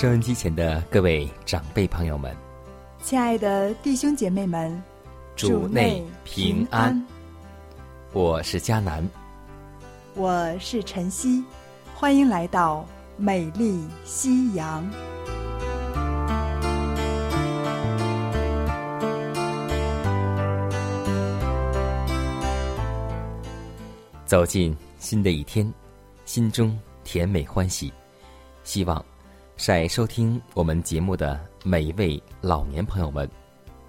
收音机前的各位长辈朋友们，亲爱的弟兄姐妹们，主内平安。我是佳南，我是晨曦，欢迎来到美丽夕阳。走进新的一天，心中甜美欢喜，希望。晒收听我们节目的每一位老年朋友们，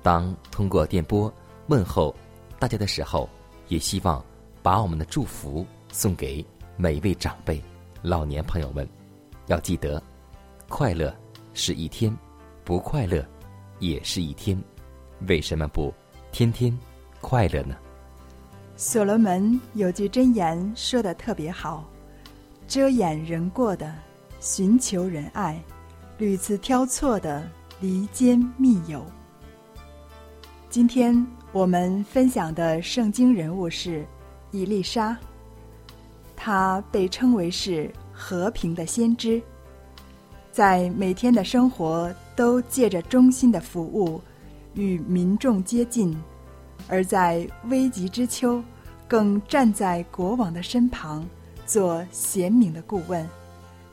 当通过电波问候大家的时候，也希望把我们的祝福送给每一位长辈、老年朋友们。要记得，快乐是一天，不快乐也是一天。为什么不天天快乐呢？所罗门有句箴言说的特别好：“遮掩人过的。”寻求仁爱，屡次挑错的离间密友。今天我们分享的圣经人物是伊丽莎，她被称为是和平的先知，在每天的生活都借着忠心的服务与民众接近，而在危急之秋，更站在国王的身旁做贤明的顾问。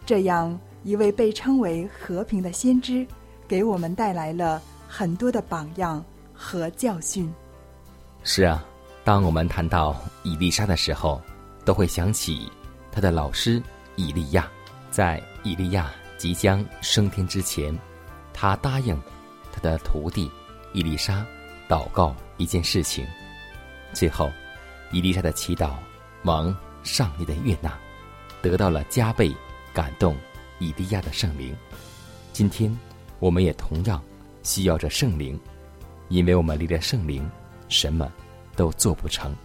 这样一位被称为和平的先知，给我们带来了很多的榜样和教训。是啊，当我们谈到伊丽莎的时候，都会想起他的老师以利亚。在以利亚即将升天之前，他答应他的徒弟伊丽莎祷告一件事情。最后，伊丽莎的祈祷蒙上帝的悦纳，得到了加倍。感动以利亚的圣灵，今天我们也同样需要着圣灵，因为我们离了圣灵，什么都做不成。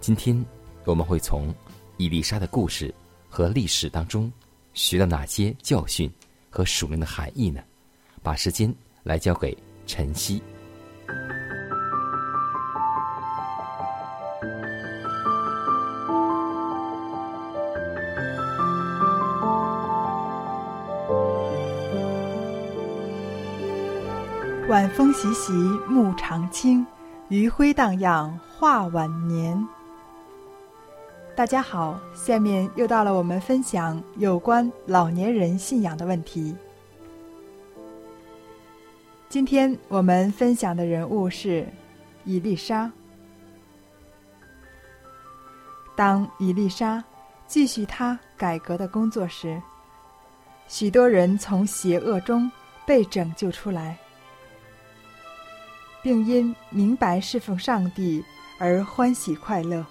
今天我们会从伊丽莎的故事和历史当中学到哪些教训和属灵的含义呢？把时间来交给晨曦。晚风习习，木长青，余晖荡漾，画晚年。大家好，下面又到了我们分享有关老年人信仰的问题。今天我们分享的人物是伊丽莎。当伊丽莎继续她改革的工作时，许多人从邪恶中被拯救出来。并因明白侍奉上帝而欢喜快乐。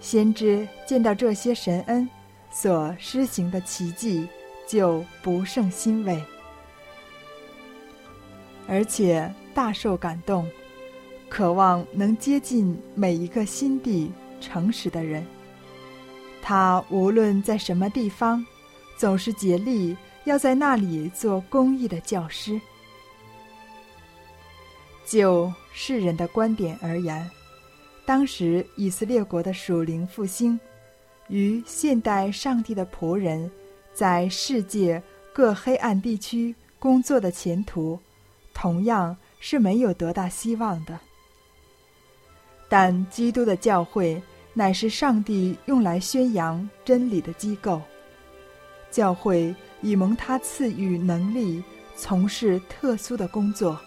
先知见到这些神恩所施行的奇迹，就不胜欣慰，而且大受感动，渴望能接近每一个心地诚实的人。他无论在什么地方，总是竭力要在那里做公益的教师。就世人的观点而言，当时以色列国的属灵复兴，与现代上帝的仆人在世界各黑暗地区工作的前途，同样是没有多大希望的。但基督的教会乃是上帝用来宣扬真理的机构。教会以蒙他赐予能力，从事特殊的工作。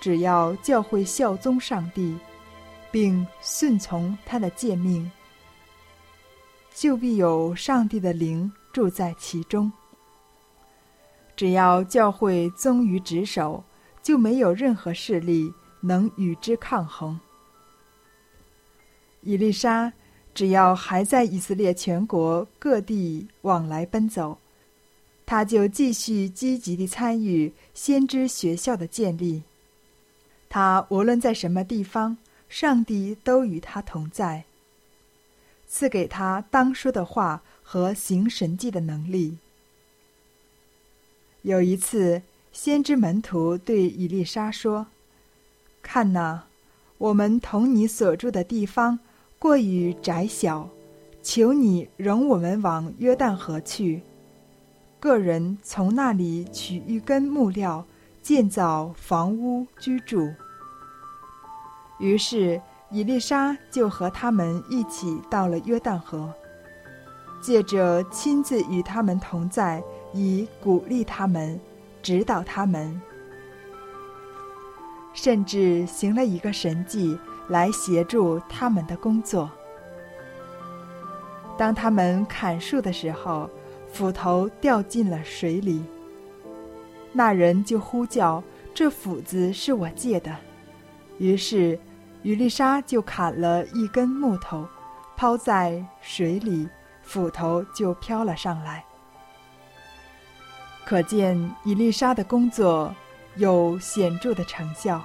只要教会效忠上帝，并顺从他的诫命，就必有上帝的灵住在其中。只要教会忠于职守，就没有任何势力能与之抗衡。伊丽莎。只要还在以色列全国各地往来奔走，他就继续积极地参与先知学校的建立。他无论在什么地方，上帝都与他同在，赐给他当说的话和行神迹的能力。有一次，先知门徒对以丽莎说：“看哪，我们同你所住的地方。”过于窄小，求你容我们往约旦河去，个人从那里取一根木料，建造房屋居住。于是伊丽莎就和他们一起到了约旦河，借着亲自与他们同在，以鼓励他们，指导他们，甚至行了一个神迹。来协助他们的工作。当他们砍树的时候，斧头掉进了水里。那人就呼叫：“这斧子是我借的。”于是，伊丽莎就砍了一根木头，抛在水里，斧头就飘了上来。可见伊丽莎的工作有显著的成效。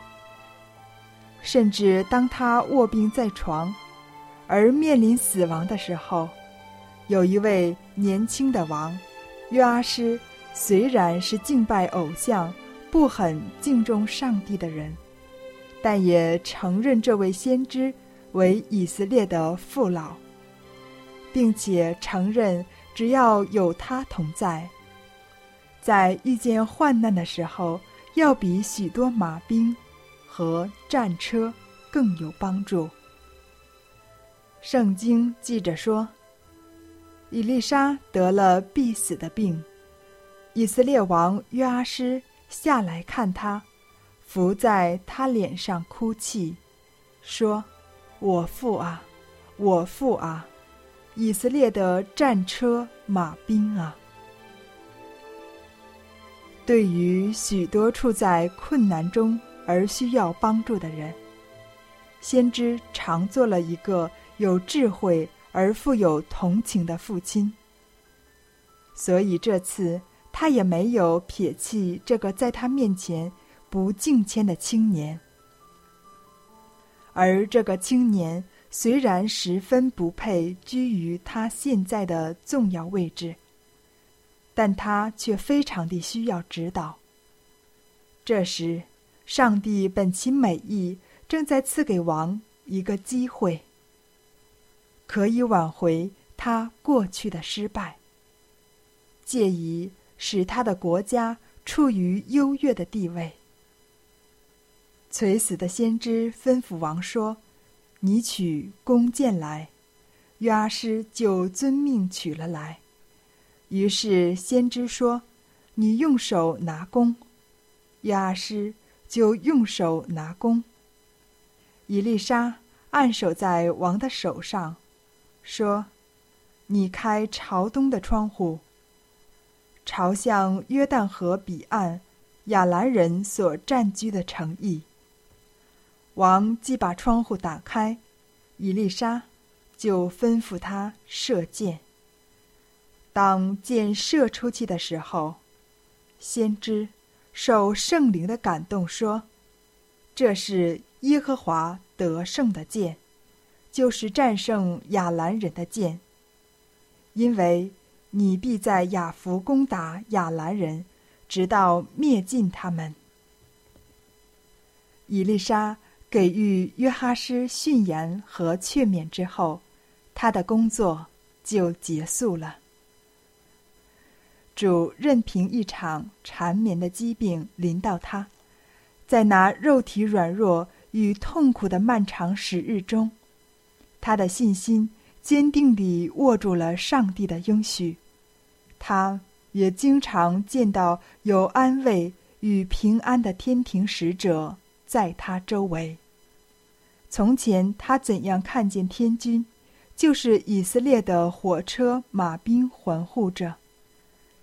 甚至当他卧病在床，而面临死亡的时候，有一位年轻的王约阿施，虽然是敬拜偶像、不很敬重上帝的人，但也承认这位先知为以色列的父老，并且承认只要有他同在，在遇见患难的时候，要比许多马兵。和战车更有帮助。圣经记着说，伊丽莎得了必死的病，以色列王约阿施下来看他，伏在他脸上哭泣，说：“我父啊，我父啊，以色列的战车马兵啊！”对于许多处在困难中。而需要帮助的人，先知常做了一个有智慧而富有同情的父亲。所以这次他也没有撇弃这个在他面前不敬谦的青年。而这个青年虽然十分不配居于他现在的重要位置，但他却非常的需要指导。这时。上帝本其美意，正在赐给王一个机会，可以挽回他过去的失败，借以使他的国家处于优越的地位。垂死的先知吩咐王说：“你取弓箭来。”约阿施就遵命取了来。于是先知说：“你用手拿弓。”约阿施。就用手拿弓。伊丽莎按手在王的手上，说：“你开朝东的窗户，朝向约旦河彼岸亚兰人所占据的城邑。”王既把窗户打开，伊丽莎就吩咐他射箭。当箭射出去的时候，先知。受圣灵的感动，说：“这是耶和华得胜的箭，就是战胜亚兰人的箭。因为你必在亚弗攻打亚兰人，直到灭尽他们。”伊丽莎给予约哈斯训言和劝勉之后，他的工作就结束了。主任凭一场缠绵的疾病临到他，在那肉体软弱与痛苦的漫长时日中，他的信心坚定地握住了上帝的应许。他也经常见到有安慰与平安的天庭使者在他周围。从前他怎样看见天君，就是以色列的火车马兵环护着；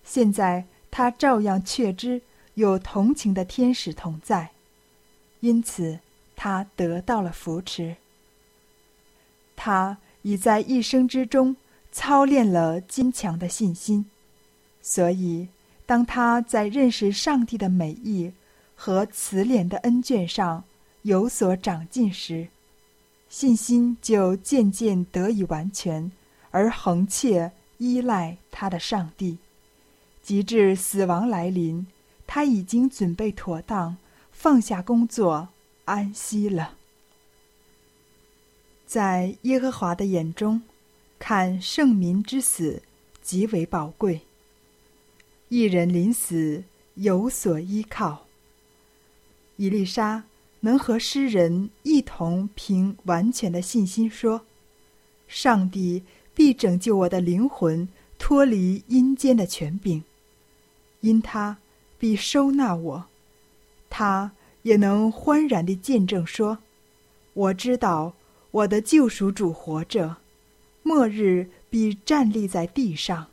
现在他照样确知有同情的天使同在，因此他得到了扶持。他已在一生之中操练了坚强的信心，所以当他在认识上帝的美意和慈怜的恩眷上有所长进时，信心就渐渐得以完全，而恒切依赖他的上帝，及至死亡来临，他已经准备妥当，放下工作，安息了。在耶和华的眼中，看圣民之死极为宝贵。一人临死有所依靠。伊丽莎。能和诗人一同凭完全的信心说：“上帝必拯救我的灵魂脱离阴间的权柄，因他必收纳我。”他也能欢然地见证说：“我知道我的救赎主活着，末日必站立在地上。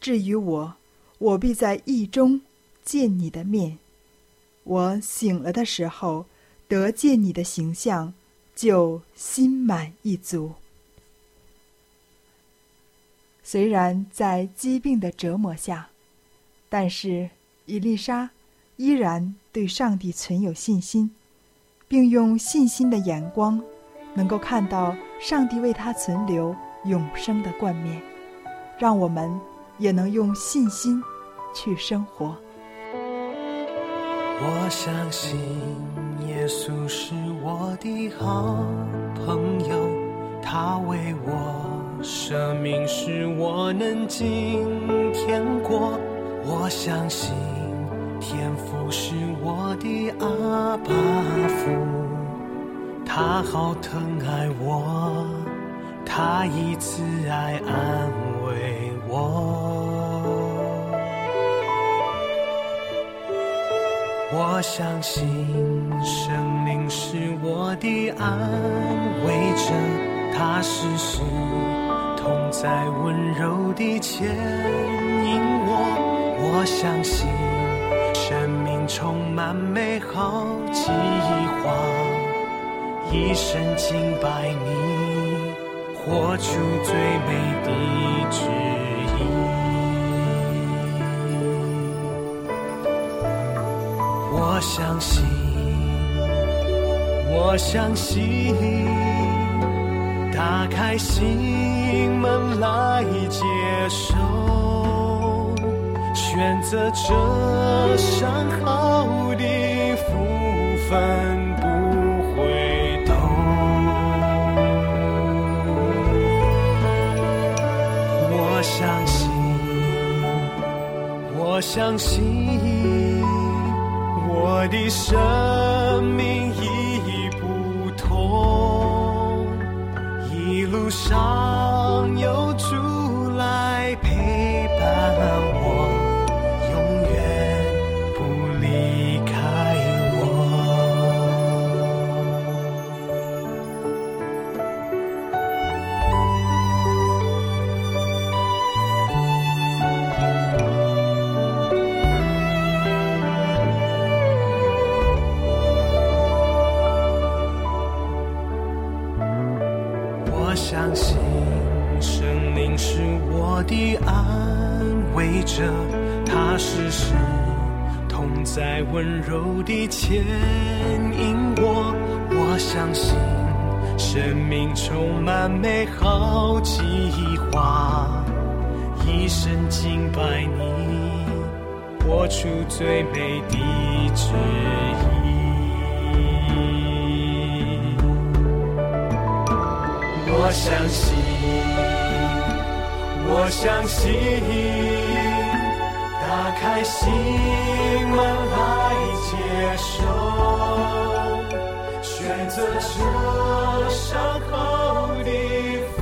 至于我，我必在意中见你的面。”我醒了的时候，得见你的形象，就心满意足。虽然在疾病的折磨下，但是伊丽莎依然对上帝存有信心，并用信心的眼光，能够看到上帝为他存留永生的冠冕。让我们也能用信心去生活。我相信耶稣是我的好朋友，他为我舍命，使我能今天过。我相信天父是我的阿爸父，他好疼爱我，他以慈爱安慰我。我相信生命是我的安慰者，他时时同在温柔地牵引我。我相信充满美好计划，一生敬拜你，活出最美的旨意。我相信，我相信，打开心门来接受，选择这上好的福分不回头。我相信，我相信。我的生命已不同，一路上有在温柔地牵引我，我相信生命充满美好计划，一生敬拜你，活出最美的旨意。我相信，我相信。打开心门来接受。选择这伤口的福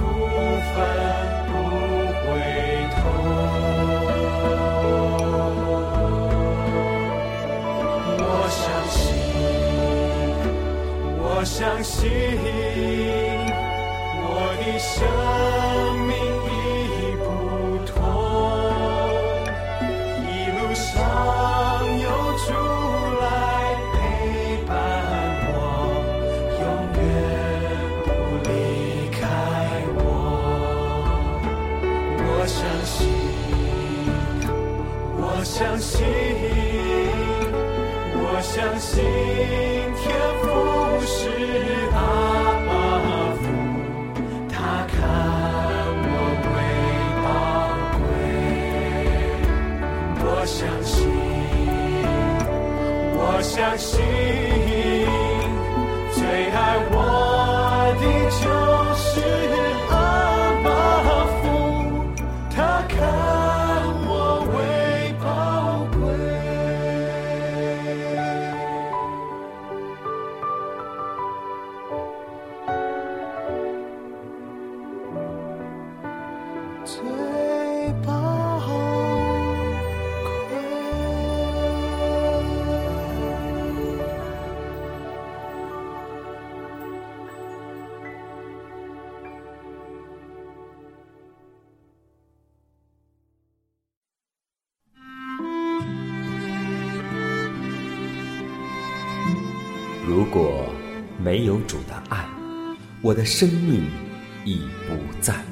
分不回头。我相信，我相信，我的生如果没有主的爱，我的生命已不在。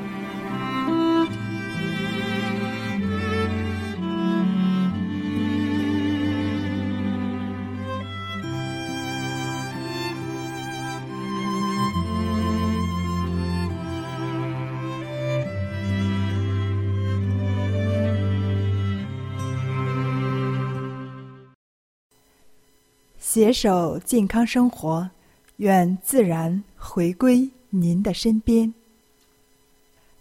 携手健康生活，愿自然回归您的身边。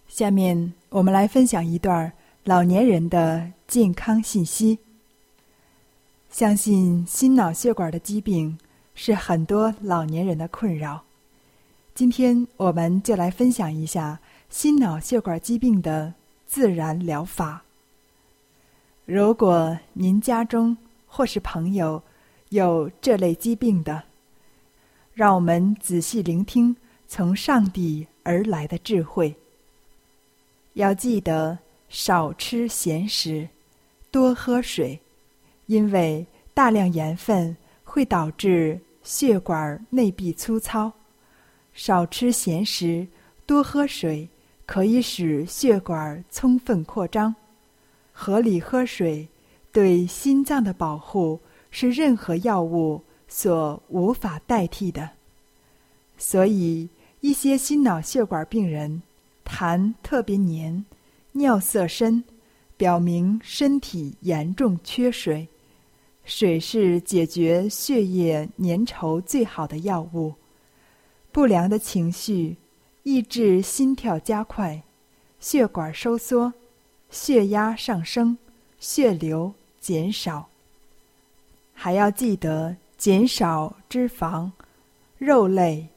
下面我们来分享一段老年人的健康信息。相信心脑血管的疾病是很多老年人的困扰。今天我们就来分享一下心脑血管疾病的自然疗法。如果您家中或是朋友，有这类疾病的，让我们仔细聆听从上帝而来的智慧。要记得少吃咸食，多喝水，因为大量盐分会导致血管内壁粗糙。少吃咸食，多喝水，可以使血管充分扩张。合理喝水对心脏的保护。是任何药物所无法代替的，所以一些心脑血管病人痰特别黏、尿色深，表明身体严重缺水。水是解决血液粘稠最好的药物。不良的情绪抑制心跳加快，血管收缩，血压上升，血流减少。还要记得减少脂肪、肉类，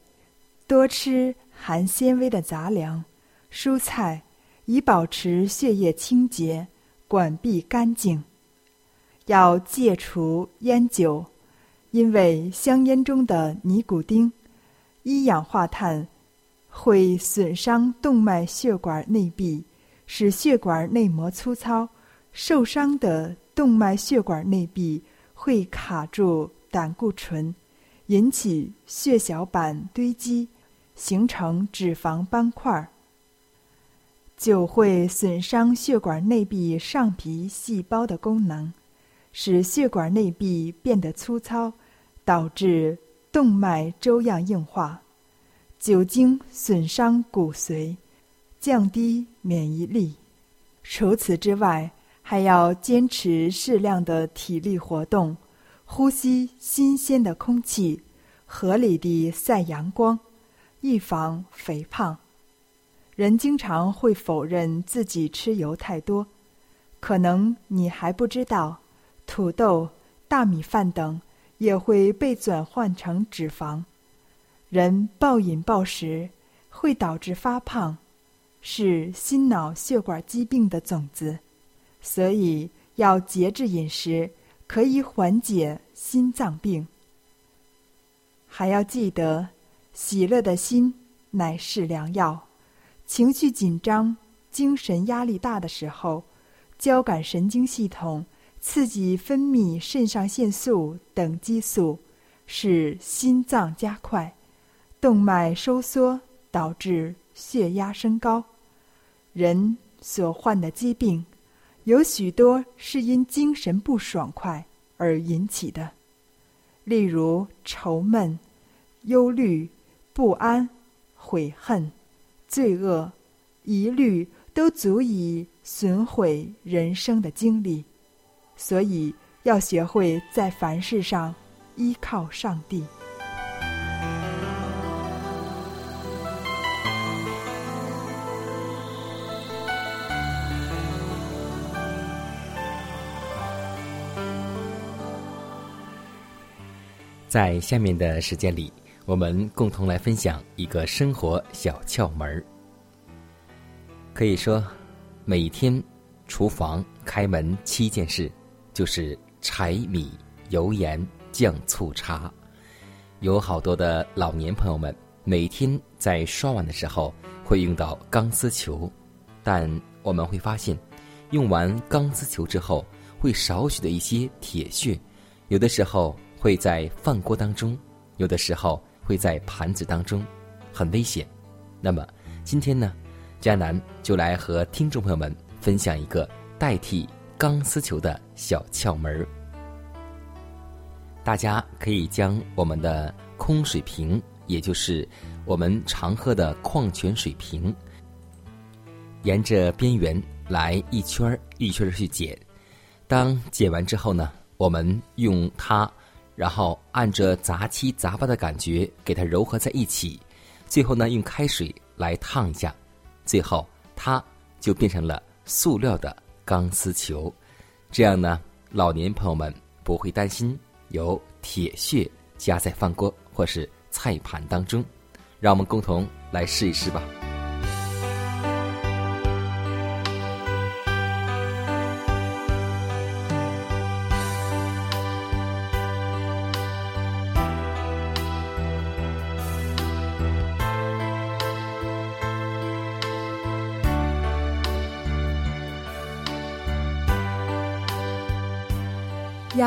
多吃含纤维的杂粮、蔬菜，以保持血液清洁、管壁干净。要戒除烟酒，因为香烟中的尼古丁、一氧化碳会损伤动脉血管内壁，使血管内膜粗糙。受伤的动脉血管内壁。会卡住胆固醇，引起血小板堆积，形成脂肪斑块儿。酒会损伤血管内壁上皮细胞的功能，使血管内壁变得粗糙，导致动脉粥样硬化。酒精损伤骨髓，降低免疫力。除此之外，还要坚持适量的体力活动，呼吸新鲜的空气，合理地晒阳光，预防肥胖。人经常会否认自己吃油太多，可能你还不知道，土豆、大米饭等也会被转换成脂肪。人暴饮暴食会导致发胖，是心脑血管疾病的种子。所以要节制饮食，可以缓解心脏病。还要记得，喜乐的心乃是良药。情绪紧张、精神压力大的时候，交感神经系统刺激分泌肾上腺素等激素，使心脏加快，动脉收缩，导致血压升高。人所患的疾病。有许多是因精神不爽快而引起的，例如愁闷、忧虑、不安、悔恨、罪恶、疑虑，都足以损毁人生的精力。所以，要学会在凡事上依靠上帝。在下面的时间里，我们共同来分享一个生活小窍门儿。可以说，每天厨房开门七件事，就是柴米油盐酱醋茶。有好多的老年朋友们，每天在刷碗的时候会用到钢丝球，但我们会发现，用完钢丝球之后，会少许的一些铁屑，有的时候。会在饭锅当中，有的时候会在盘子当中，很危险。那么今天呢，佳南就来和听众朋友们分享一个代替钢丝球的小窍门儿。大家可以将我们的空水瓶，也就是我们常喝的矿泉水瓶，沿着边缘来一圈儿一圈儿去剪。当剪完之后呢，我们用它。然后按着杂七杂八的感觉给它揉合在一起，最后呢用开水来烫一下，最后它就变成了塑料的钢丝球。这样呢，老年朋友们不会担心有铁屑夹在饭锅或是菜盘当中。让我们共同来试一试吧。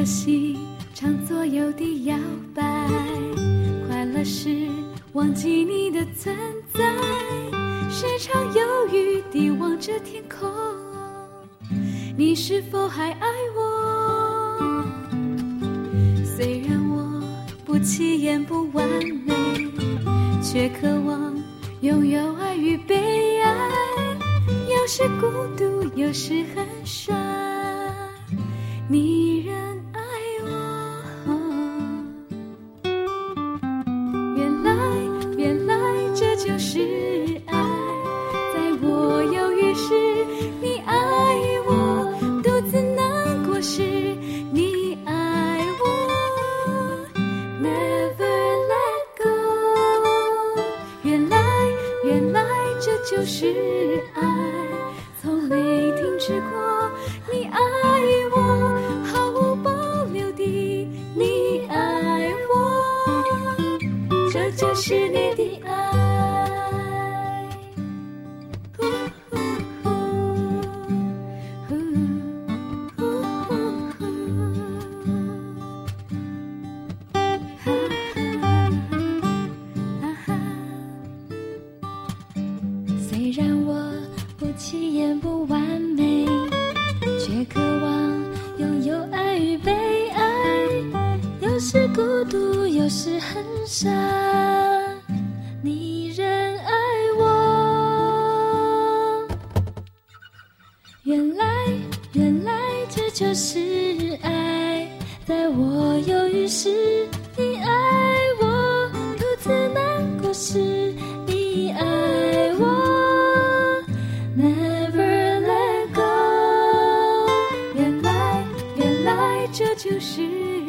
的心常左右地摇摆，快乐时忘记你的存在，时常犹豫地望着天空，你是否还爱我？虽然我不起眼不完美，却渴望拥有爱与被爱，有时孤独，有时很帅。你仍这就是你这就是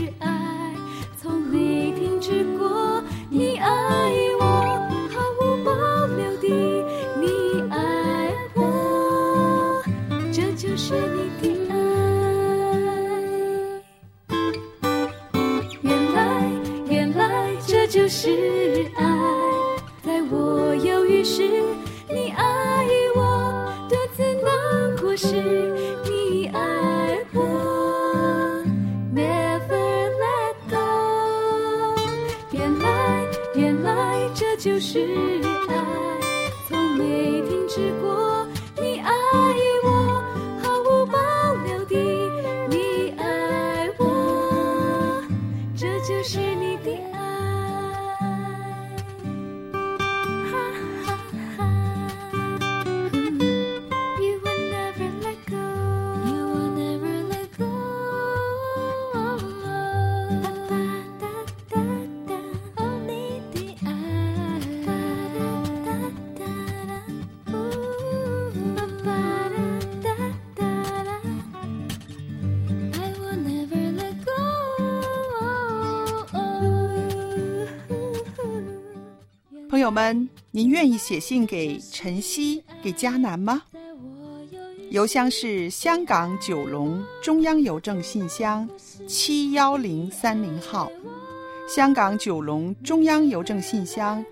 友们，您愿意写信给晨曦、给迦南吗？邮箱是香港九龙中央邮政信箱七幺零三零号，香港九龙中央邮政信箱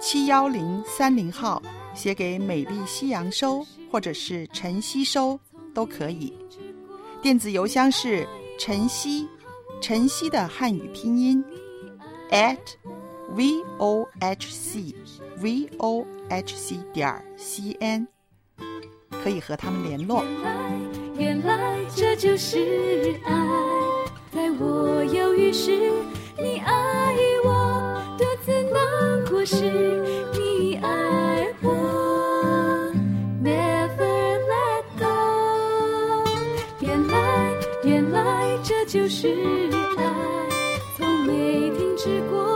七幺零三零号，写给美丽夕阳收或者是晨曦收都可以。电子邮箱是晨曦，晨曦的汉语拼音 at v o h c v o h c 点 c n，可以和他们联络。原来，原来这就是爱，在我犹豫时，你爱我；独自难过时，你爱我。Never let go。原来，原来这就是爱，从没停止过。